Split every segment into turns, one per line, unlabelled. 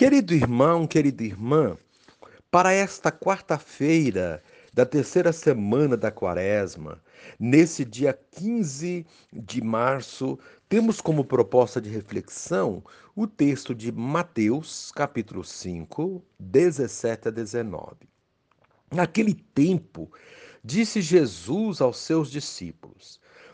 Querido irmão, querida irmã, para esta quarta-feira da terceira semana da quaresma, nesse dia 15 de março, temos como proposta de reflexão o texto de Mateus, capítulo 5, 17 a 19. Naquele tempo, disse Jesus aos seus discípulos: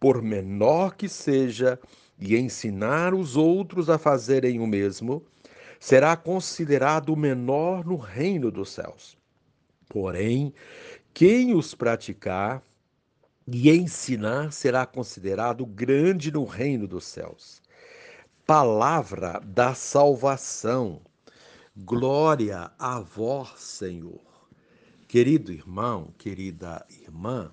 por menor que seja, e ensinar os outros a fazerem o mesmo, será considerado menor no reino dos céus. Porém, quem os praticar e ensinar será considerado grande no reino dos céus. Palavra da salvação. Glória a vós, Senhor. Querido irmão, querida irmã,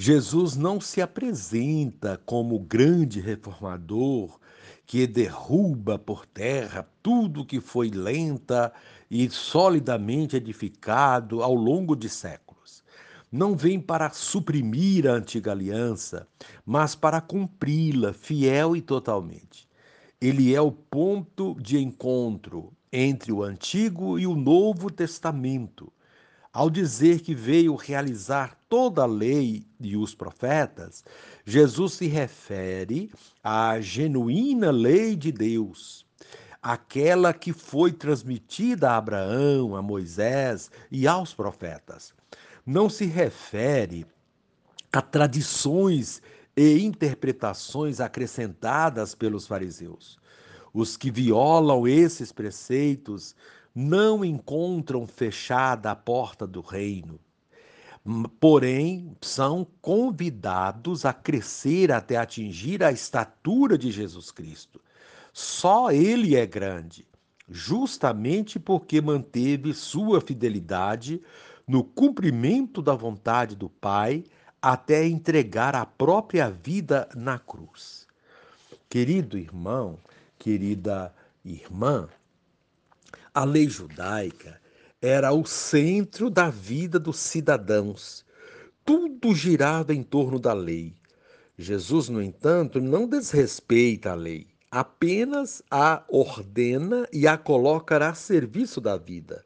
Jesus não se apresenta como grande reformador que derruba por terra tudo que foi lenta e solidamente edificado ao longo de séculos. Não vem para suprimir a antiga aliança, mas para cumpri-la fiel e totalmente. Ele é o ponto de encontro entre o Antigo e o Novo Testamento. Ao dizer que veio realizar toda a lei e os profetas, Jesus se refere à genuína lei de Deus, aquela que foi transmitida a Abraão, a Moisés e aos profetas. Não se refere a tradições e interpretações acrescentadas pelos fariseus. Os que violam esses preceitos não encontram fechada a porta do reino, porém são convidados a crescer até atingir a estatura de Jesus Cristo. Só ele é grande, justamente porque manteve sua fidelidade no cumprimento da vontade do Pai até entregar a própria vida na cruz. Querido irmão, querida irmã, a lei judaica era o centro da vida dos cidadãos. Tudo girava em torno da lei. Jesus, no entanto, não desrespeita a lei, apenas a ordena e a coloca a serviço da vida.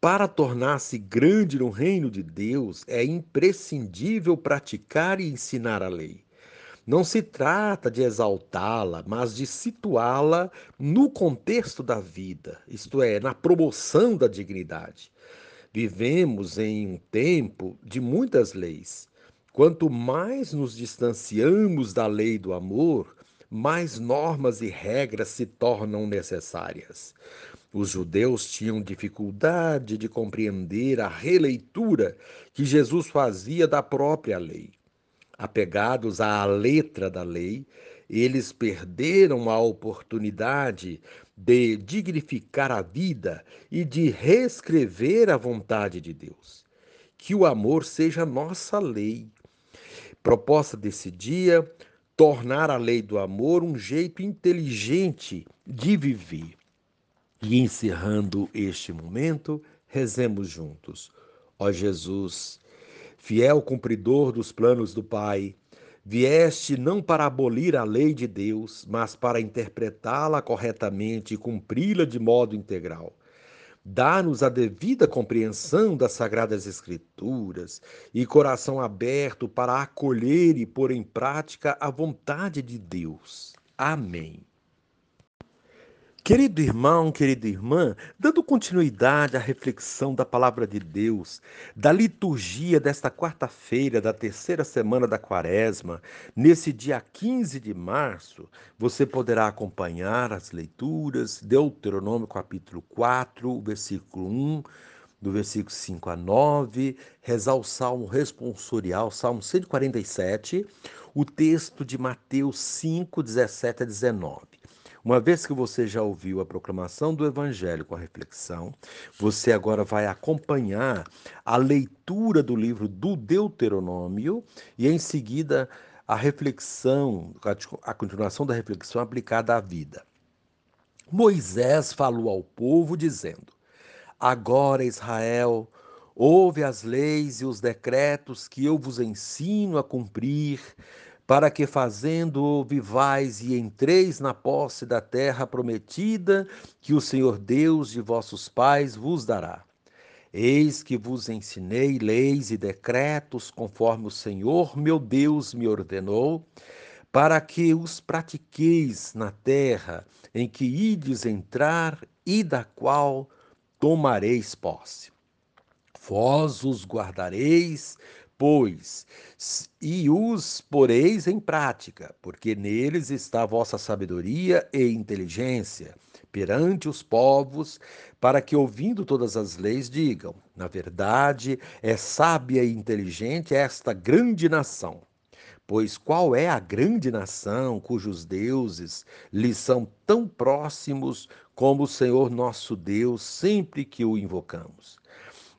Para tornar-se grande no reino de Deus, é imprescindível praticar e ensinar a lei. Não se trata de exaltá-la, mas de situá-la no contexto da vida, isto é, na promoção da dignidade. Vivemos em um tempo de muitas leis. Quanto mais nos distanciamos da lei do amor, mais normas e regras se tornam necessárias. Os judeus tinham dificuldade de compreender a releitura que Jesus fazia da própria lei apegados à letra da lei, eles perderam a oportunidade de dignificar a vida e de reescrever a vontade de Deus. Que o amor seja nossa lei. Proposta desse dia: tornar a lei do amor um jeito inteligente de viver. E encerrando este momento, rezemos juntos. Ó Jesus, fiel cumpridor dos planos do Pai, vieste não para abolir a lei de Deus, mas para interpretá-la corretamente e cumpri-la de modo integral. Dá-nos a devida compreensão das Sagradas Escrituras e coração aberto para acolher e pôr em prática a vontade de Deus. Amém. Querido irmão, querida irmã, dando continuidade à reflexão da palavra de Deus, da liturgia desta quarta-feira, da terceira semana da quaresma, nesse dia 15 de março, você poderá acompanhar as leituras, Deuteronômio capítulo 4, versículo 1, do versículo 5 a 9, rezar o salmo responsorial, salmo 147, o texto de Mateus 5, 17 a 19. Uma vez que você já ouviu a proclamação do Evangelho com a reflexão, você agora vai acompanhar a leitura do livro do Deuteronômio e, em seguida, a reflexão, a continuação da reflexão aplicada à vida. Moisés falou ao povo, dizendo: Agora, Israel, ouve as leis e os decretos que eu vos ensino a cumprir para que fazendo vivais e entreis na posse da terra prometida que o Senhor Deus de vossos pais vos dará. Eis que vos ensinei leis e decretos conforme o Senhor meu Deus me ordenou, para que os pratiqueis na terra em que ides entrar e da qual tomareis posse. Vós os guardareis pois, e os poreis em prática, porque neles está a vossa sabedoria e inteligência perante os povos, para que, ouvindo todas as leis, digam: na verdade, é sábia e inteligente esta grande nação. Pois qual é a grande nação cujos deuses lhes são tão próximos como o Senhor nosso Deus sempre que o invocamos?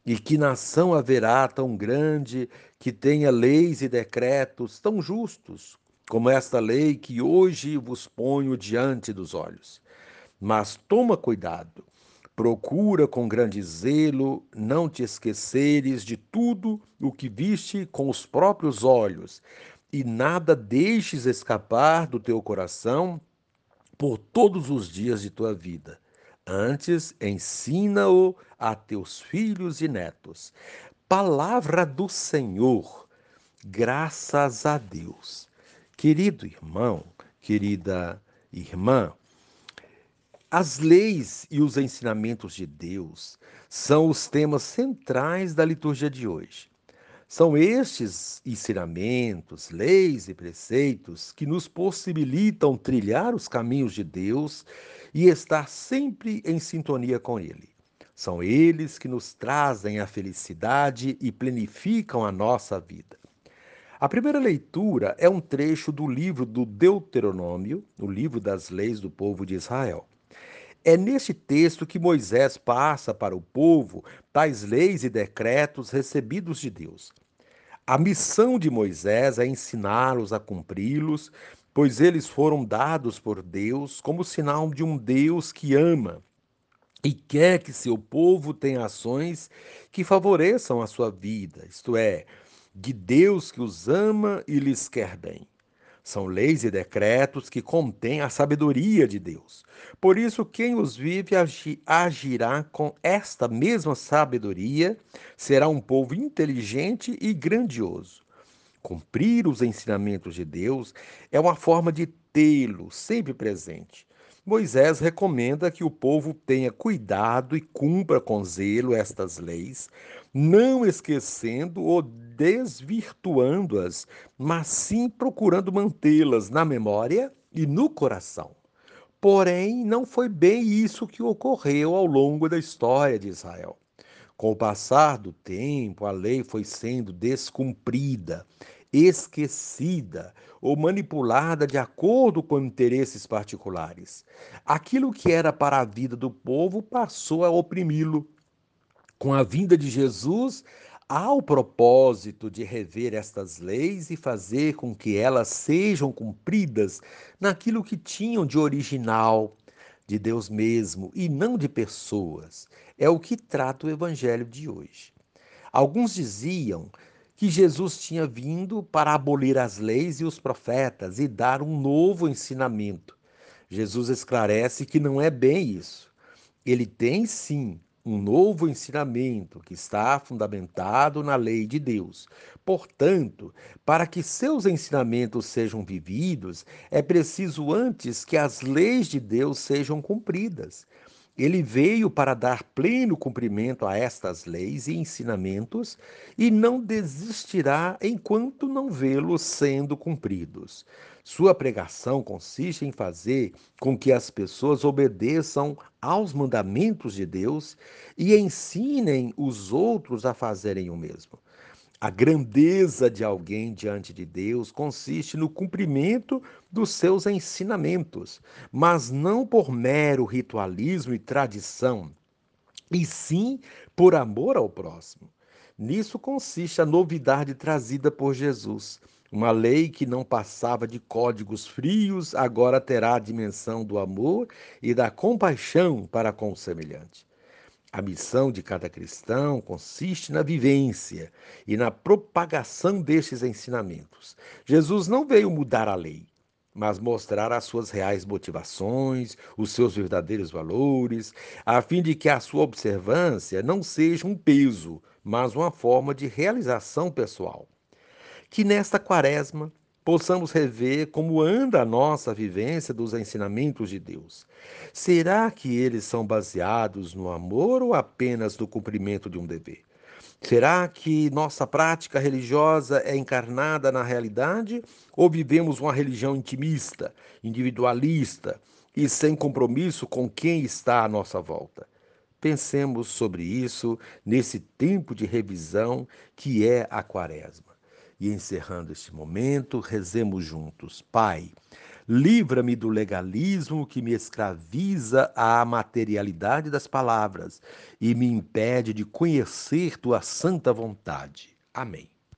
E que nação haverá tão grande que tenha leis e decretos tão justos como esta lei que hoje vos ponho diante dos olhos? Mas toma cuidado, procura com grande zelo não te esqueceres de tudo o que viste com os próprios olhos, e nada deixes escapar do teu coração por todos os dias de tua vida Antes, ensina-o a teus filhos e netos. Palavra do Senhor, graças a Deus. Querido irmão, querida irmã, as leis e os ensinamentos de Deus são os temas centrais da liturgia de hoje. São estes ensinamentos, leis e preceitos que nos possibilitam trilhar os caminhos de Deus e estar sempre em sintonia com Ele. São eles que nos trazem a felicidade e planificam a nossa vida. A primeira leitura é um trecho do livro do Deuteronômio, o livro das leis do povo de Israel. É neste texto que Moisés passa para o povo tais leis e decretos recebidos de Deus. A missão de Moisés é ensiná-los a cumpri-los pois eles foram dados por Deus como sinal de um Deus que ama e quer que seu povo tenha ações que favoreçam a sua vida, isto é, de Deus que os ama e lhes quer bem. São leis e decretos que contêm a sabedoria de Deus. Por isso, quem os vive agirá com esta mesma sabedoria, será um povo inteligente e grandioso. Cumprir os ensinamentos de Deus é uma forma de tê-lo sempre presente. Moisés recomenda que o povo tenha cuidado e cumpra com zelo estas leis, não esquecendo ou desvirtuando-as, mas sim procurando mantê-las na memória e no coração. Porém, não foi bem isso que ocorreu ao longo da história de Israel. Com o passar do tempo, a lei foi sendo descumprida, esquecida ou manipulada de acordo com interesses particulares. Aquilo que era para a vida do povo passou a oprimi-lo. Com a vinda de Jesus, há o propósito de rever estas leis e fazer com que elas sejam cumpridas naquilo que tinham de original, de Deus mesmo e não de pessoas. É o que trata o evangelho de hoje. Alguns diziam que Jesus tinha vindo para abolir as leis e os profetas e dar um novo ensinamento. Jesus esclarece que não é bem isso. Ele tem sim um novo ensinamento que está fundamentado na lei de Deus. Portanto, para que seus ensinamentos sejam vividos, é preciso antes que as leis de Deus sejam cumpridas. Ele veio para dar pleno cumprimento a estas leis e ensinamentos e não desistirá enquanto não vê-los sendo cumpridos. Sua pregação consiste em fazer com que as pessoas obedeçam aos mandamentos de Deus e ensinem os outros a fazerem o mesmo. A grandeza de alguém diante de Deus consiste no cumprimento dos seus ensinamentos, mas não por mero ritualismo e tradição, e sim por amor ao próximo. Nisso consiste a novidade trazida por Jesus. Uma lei que não passava de códigos frios, agora terá a dimensão do amor e da compaixão para com o semelhante. A missão de cada cristão consiste na vivência e na propagação destes ensinamentos. Jesus não veio mudar a lei, mas mostrar as suas reais motivações, os seus verdadeiros valores, a fim de que a sua observância não seja um peso, mas uma forma de realização pessoal que nesta quaresma possamos rever como anda a nossa vivência dos ensinamentos de Deus. Será que eles são baseados no amor ou apenas no cumprimento de um dever? Será que nossa prática religiosa é encarnada na realidade ou vivemos uma religião intimista, individualista e sem compromisso com quem está à nossa volta? Pensemos sobre isso nesse tempo de revisão que é a Quaresma. E encerrando este momento, rezemos juntos. Pai, livra-me do legalismo que me escraviza à materialidade das palavras e me impede de conhecer tua santa vontade. Amém.